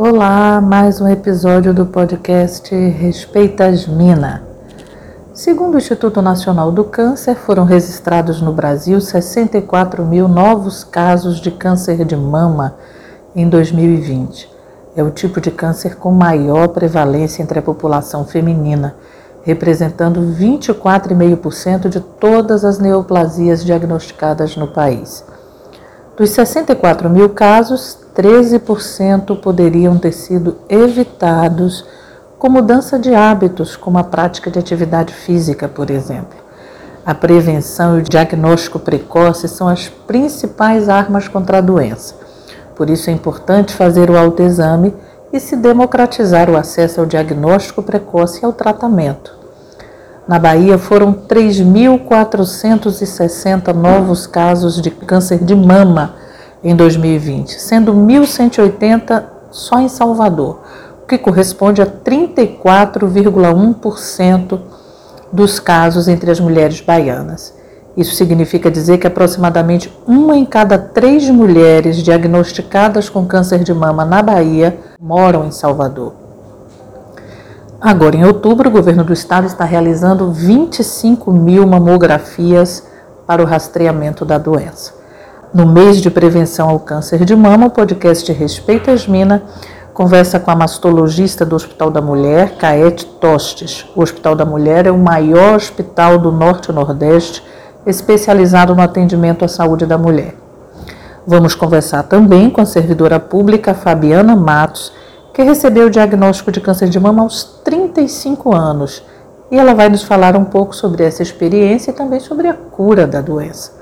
Olá, mais um episódio do podcast Respeitas Mina. Segundo o Instituto Nacional do Câncer, foram registrados no Brasil 64 mil novos casos de câncer de mama em 2020. É o tipo de câncer com maior prevalência entre a população feminina, representando 24,5% de todas as neoplasias diagnosticadas no país. Dos 64 mil casos, 13% poderiam ter sido evitados com mudança de hábitos, como a prática de atividade física, por exemplo. A prevenção e o diagnóstico precoce são as principais armas contra a doença. Por isso é importante fazer o autoexame e se democratizar o acesso ao diagnóstico precoce e ao tratamento. Na Bahia foram 3.460 novos casos de câncer de mama em 2020, sendo 1.180 só em Salvador, o que corresponde a 34,1% dos casos entre as mulheres baianas. Isso significa dizer que aproximadamente uma em cada três mulheres diagnosticadas com câncer de mama na Bahia moram em Salvador. Agora, em outubro, o governo do estado está realizando 25 mil mamografias para o rastreamento da doença. No mês de prevenção ao câncer de mama, o podcast Respeita Asmina conversa com a mastologista do Hospital da Mulher, Caete Tostes. O Hospital da Mulher é o maior hospital do Norte e Nordeste especializado no atendimento à saúde da mulher. Vamos conversar também com a servidora pública Fabiana Matos, que recebeu o diagnóstico de câncer de mama aos 35 anos. E ela vai nos falar um pouco sobre essa experiência e também sobre a cura da doença.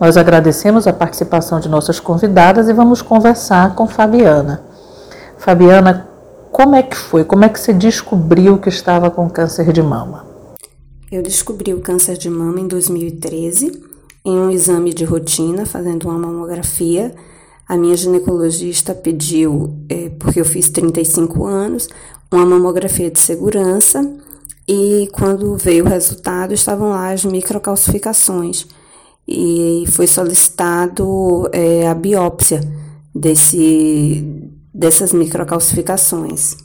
Nós agradecemos a participação de nossas convidadas e vamos conversar com Fabiana. Fabiana, como é que foi? Como é que você descobriu que estava com câncer de mama? Eu descobri o câncer de mama em 2013, em um exame de rotina, fazendo uma mamografia. A minha ginecologista pediu, é, porque eu fiz 35 anos, uma mamografia de segurança e quando veio o resultado estavam lá as microcalcificações e foi solicitado é, a biópsia desse, dessas microcalcificações.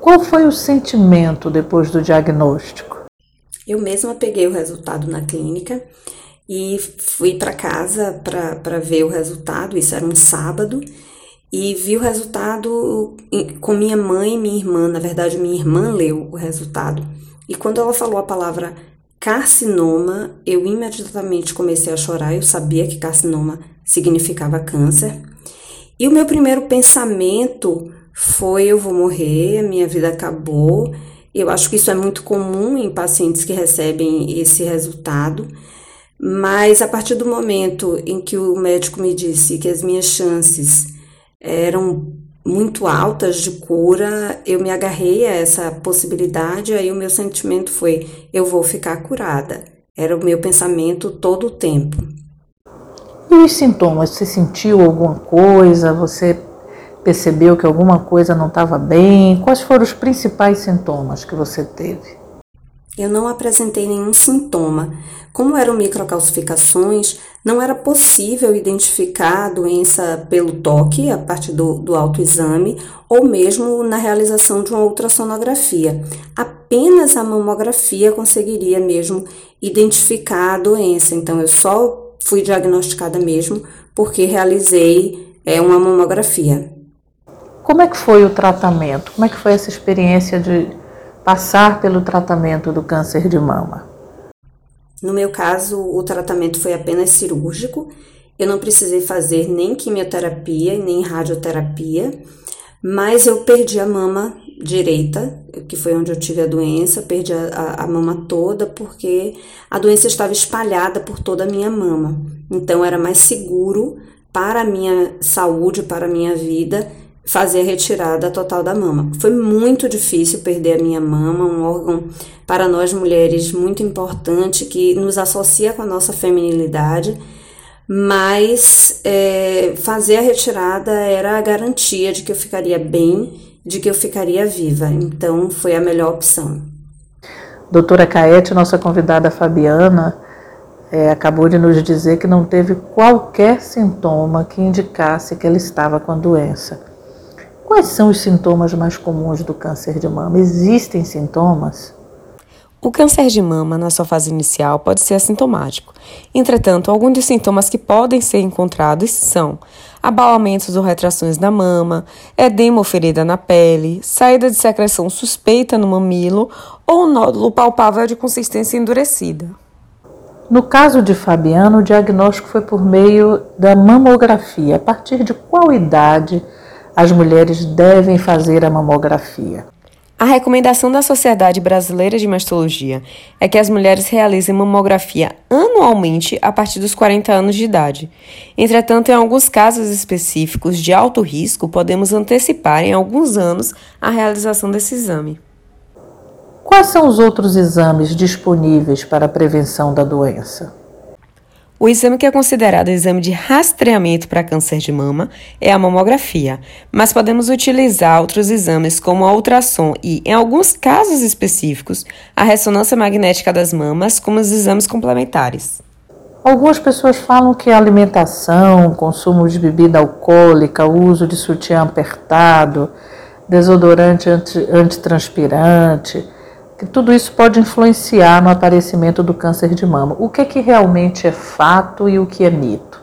Qual foi o sentimento depois do diagnóstico? Eu mesma peguei o resultado na clínica e fui para casa para ver o resultado. Isso era um sábado e vi o resultado com minha mãe e minha irmã. Na verdade, minha irmã leu o resultado. E quando ela falou a palavra carcinoma, eu imediatamente comecei a chorar. Eu sabia que carcinoma significava câncer. E o meu primeiro pensamento foi: eu vou morrer, minha vida acabou. Eu acho que isso é muito comum em pacientes que recebem esse resultado. Mas a partir do momento em que o médico me disse que as minhas chances eram muito altas de cura, eu me agarrei a essa possibilidade, aí o meu sentimento foi: eu vou ficar curada. Era o meu pensamento todo o tempo. E os sintomas? Você sentiu alguma coisa? Você percebeu que alguma coisa não estava bem? Quais foram os principais sintomas que você teve? Eu não apresentei nenhum sintoma. Como eram microcalcificações, não era possível identificar a doença pelo toque, a partir do, do autoexame, ou mesmo na realização de uma ultrassonografia. Apenas a mamografia conseguiria mesmo identificar a doença. Então, eu só fui diagnosticada mesmo porque realizei é, uma mamografia. Como é que foi o tratamento? Como é que foi essa experiência de passar pelo tratamento do câncer de mama? No meu caso, o tratamento foi apenas cirúrgico. Eu não precisei fazer nem quimioterapia nem radioterapia, mas eu perdi a mama direita, que foi onde eu tive a doença, perdi a, a, mama toda porque a doença estava espalhada por toda a minha mama. Então era mais seguro para a minha saúde, para a minha vida, fazer a retirada total da mama. Foi muito difícil perder a minha mama, um órgão para nós mulheres muito importante que nos associa com a nossa feminilidade mas é, fazer a retirada era a garantia de que eu ficaria bem de que eu ficaria viva. Então foi a melhor opção. Doutora Caete, nossa convidada Fabiana, é, acabou de nos dizer que não teve qualquer sintoma que indicasse que ela estava com a doença. Quais são os sintomas mais comuns do câncer de mama? Existem sintomas? O câncer de mama, na sua fase inicial, pode ser assintomático. Entretanto, alguns dos sintomas que podem ser encontrados são abalamentos ou retrações na mama, edema ou ferida na pele, saída de secreção suspeita no mamilo ou nódulo palpável de consistência endurecida. No caso de Fabiano, o diagnóstico foi por meio da mamografia. A partir de qual idade as mulheres devem fazer a mamografia? A recomendação da Sociedade Brasileira de Mastologia é que as mulheres realizem mamografia anualmente a partir dos 40 anos de idade. Entretanto, em alguns casos específicos de alto risco, podemos antecipar em alguns anos a realização desse exame. Quais são os outros exames disponíveis para a prevenção da doença? O exame que é considerado exame de rastreamento para câncer de mama é a mamografia, mas podemos utilizar outros exames como a ultrassom e, em alguns casos específicos, a ressonância magnética das mamas como os exames complementares. Algumas pessoas falam que a alimentação, consumo de bebida alcoólica, uso de sutiã apertado, desodorante anti, antitranspirante, que tudo isso pode influenciar no aparecimento do câncer de mama. O que é que realmente é fato e o que é mito?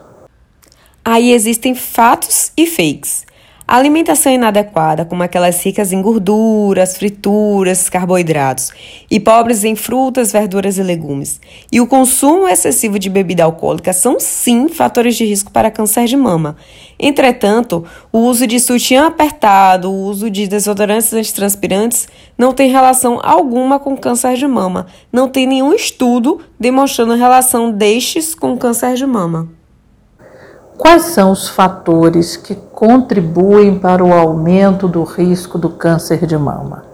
Aí existem fatos e fakes. A alimentação inadequada, como aquelas ricas em gorduras, frituras, carboidratos, e pobres em frutas, verduras e legumes, e o consumo excessivo de bebida alcoólica são sim fatores de risco para câncer de mama. Entretanto, o uso de sutiã apertado, o uso de desodorantes antitranspirantes não tem relação alguma com câncer de mama. Não tem nenhum estudo demonstrando relação destes com câncer de mama. Quais são os fatores que contribuem para o aumento do risco do câncer de mama?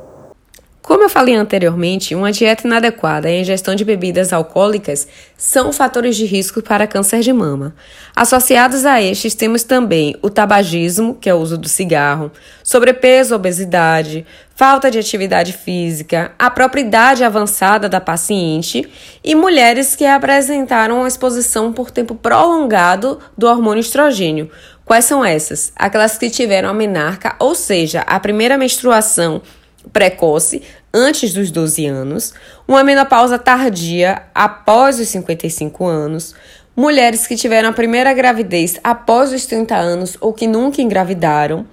Como eu falei anteriormente, uma dieta inadequada e a ingestão de bebidas alcoólicas são fatores de risco para câncer de mama. Associados a estes, temos também o tabagismo, que é o uso do cigarro, sobrepeso, obesidade, falta de atividade física, a própria idade avançada da paciente e mulheres que apresentaram exposição por tempo prolongado do hormônio estrogênio. Quais são essas? Aquelas que tiveram a menarca, ou seja, a primeira menstruação precoce antes dos 12 anos, uma menopausa tardia após os 55 anos, mulheres que tiveram a primeira gravidez após os 30 anos ou que nunca engravidaram,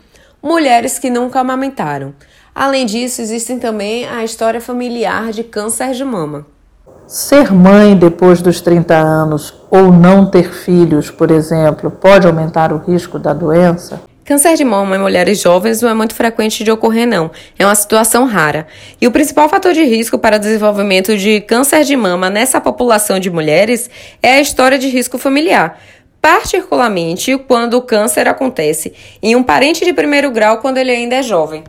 mulheres que nunca amamentaram. Além disso, existem também a história familiar de câncer de mama. Ser mãe depois dos 30 anos ou não ter filhos, por exemplo, pode aumentar o risco da doença? Câncer de mama em mulheres jovens não é muito frequente de ocorrer, não. É uma situação rara. E o principal fator de risco para o desenvolvimento de câncer de mama nessa população de mulheres é a história de risco familiar. Particularmente quando o câncer acontece em um parente de primeiro grau quando ele ainda é jovem.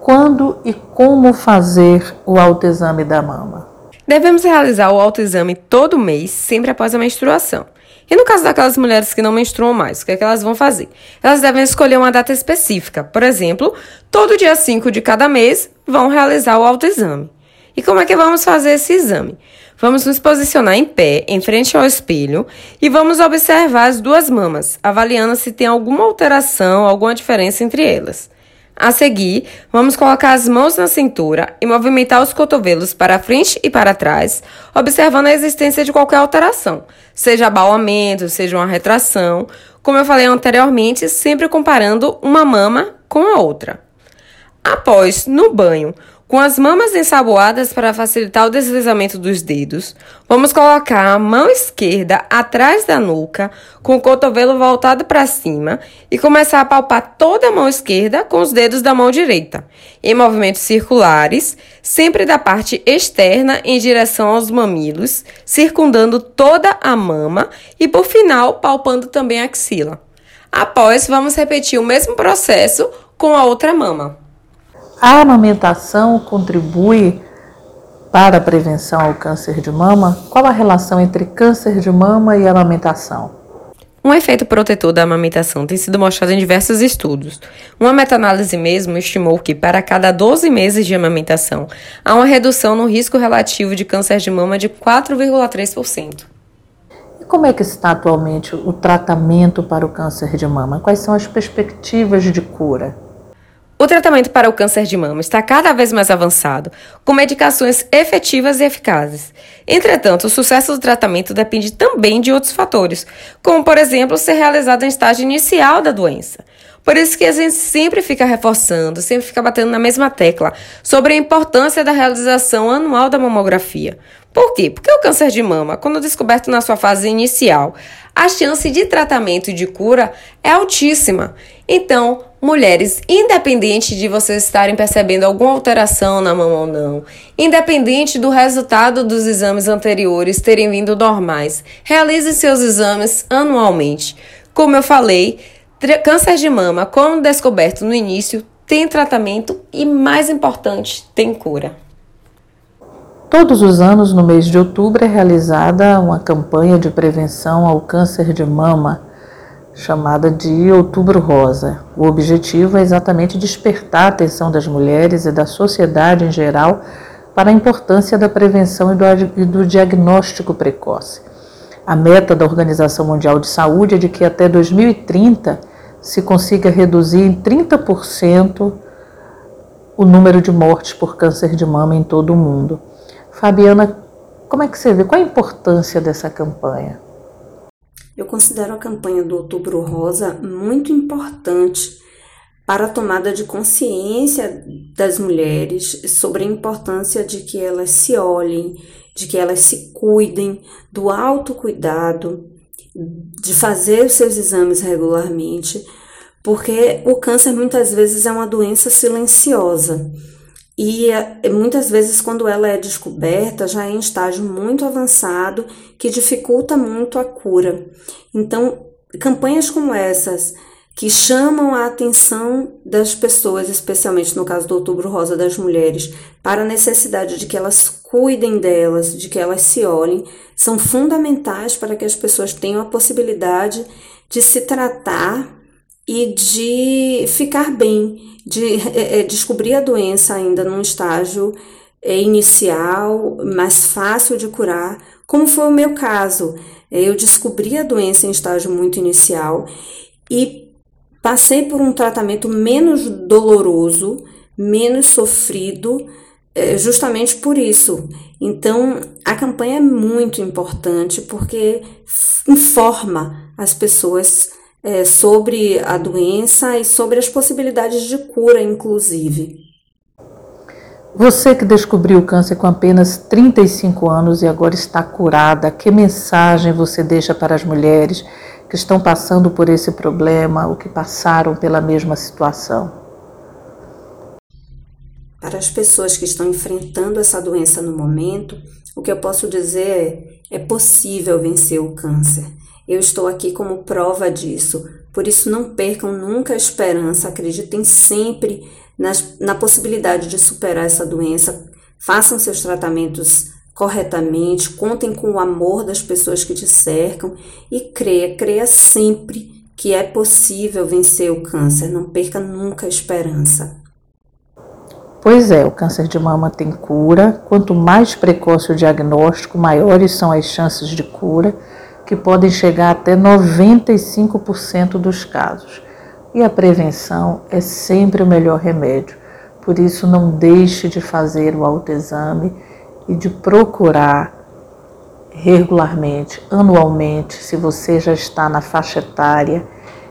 Quando e como fazer o autoexame da mama? Devemos realizar o autoexame todo mês, sempre após a menstruação. E no caso daquelas mulheres que não menstruam mais, o que, é que elas vão fazer? Elas devem escolher uma data específica. Por exemplo, todo dia 5 de cada mês vão realizar o autoexame. E como é que vamos fazer esse exame? Vamos nos posicionar em pé, em frente ao espelho, e vamos observar as duas mamas, avaliando se tem alguma alteração, alguma diferença entre elas. A seguir, vamos colocar as mãos na cintura e movimentar os cotovelos para frente e para trás, observando a existência de qualquer alteração, seja abalamento, seja uma retração, como eu falei anteriormente, sempre comparando uma mama com a outra. Após, no banho, com as mamas ensaboadas para facilitar o deslizamento dos dedos, vamos colocar a mão esquerda atrás da nuca, com o cotovelo voltado para cima e começar a palpar toda a mão esquerda com os dedos da mão direita, em movimentos circulares, sempre da parte externa em direção aos mamilos, circundando toda a mama e, por final, palpando também a axila. Após, vamos repetir o mesmo processo com a outra mama. A amamentação contribui para a prevenção ao câncer de mama? Qual a relação entre câncer de mama e amamentação? Um efeito protetor da amamentação tem sido mostrado em diversos estudos. Uma meta-análise mesmo estimou que, para cada 12 meses de amamentação, há uma redução no risco relativo de câncer de mama de 4,3%. E como é que está atualmente o tratamento para o câncer de mama? Quais são as perspectivas de cura? O tratamento para o câncer de mama está cada vez mais avançado, com medicações efetivas e eficazes. Entretanto, o sucesso do tratamento depende também de outros fatores, como, por exemplo, ser realizado em estágio inicial da doença. Por isso que a gente sempre fica reforçando, sempre fica batendo na mesma tecla sobre a importância da realização anual da mamografia. Por quê? Porque o câncer de mama, quando descoberto na sua fase inicial, a chance de tratamento e de cura é altíssima. Então, mulheres, independente de vocês estarem percebendo alguma alteração na mama ou não, independente do resultado dos exames anteriores terem vindo normais, realize seus exames anualmente. Como eu falei, câncer de mama, quando descoberto no início, tem tratamento e, mais importante, tem cura. Todos os anos, no mês de outubro, é realizada uma campanha de prevenção ao câncer de mama, chamada de Outubro Rosa. O objetivo é exatamente despertar a atenção das mulheres e da sociedade em geral para a importância da prevenção e do diagnóstico precoce. A meta da Organização Mundial de Saúde é de que até 2030 se consiga reduzir em 30% o número de mortes por câncer de mama em todo o mundo. Fabiana, como é que você vê? Qual a importância dessa campanha? Eu considero a campanha do Outubro Rosa muito importante para a tomada de consciência das mulheres sobre a importância de que elas se olhem, de que elas se cuidem, do autocuidado, de fazer os seus exames regularmente, porque o câncer muitas vezes é uma doença silenciosa. E é, muitas vezes, quando ela é descoberta, já é em estágio muito avançado que dificulta muito a cura. Então, campanhas como essas, que chamam a atenção das pessoas, especialmente no caso do Outubro Rosa das Mulheres, para a necessidade de que elas cuidem delas, de que elas se olhem, são fundamentais para que as pessoas tenham a possibilidade de se tratar e de ficar bem, de é, é, descobrir a doença ainda num estágio é, inicial, mais fácil de curar, como foi o meu caso. Eu descobri a doença em estágio muito inicial e passei por um tratamento menos doloroso, menos sofrido, justamente por isso. Então, a campanha é muito importante porque informa as pessoas é, sobre a doença e sobre as possibilidades de cura, inclusive. Você que descobriu o câncer com apenas 35 anos e agora está curada, que mensagem você deixa para as mulheres que estão passando por esse problema ou que passaram pela mesma situação? Para as pessoas que estão enfrentando essa doença no momento, o que eu posso dizer é: é possível vencer o câncer. Eu estou aqui como prova disso. Por isso, não percam nunca a esperança, acreditem sempre nas, na possibilidade de superar essa doença. Façam seus tratamentos corretamente, contem com o amor das pessoas que te cercam e creia, creia sempre que é possível vencer o câncer. Não perca nunca a esperança. Pois é, o câncer de mama tem cura. Quanto mais precoce o diagnóstico, maiores são as chances de cura que podem chegar até 95% dos casos. E a prevenção é sempre o melhor remédio. Por isso, não deixe de fazer o autoexame e de procurar regularmente, anualmente, se você já está na faixa etária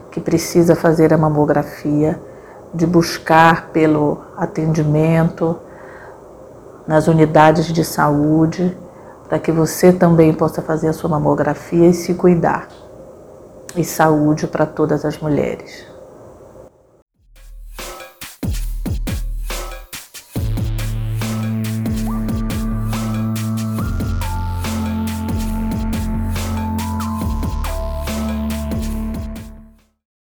que precisa fazer a mamografia, de buscar pelo atendimento nas unidades de saúde para que você também possa fazer a sua mamografia e se cuidar. E saúde para todas as mulheres.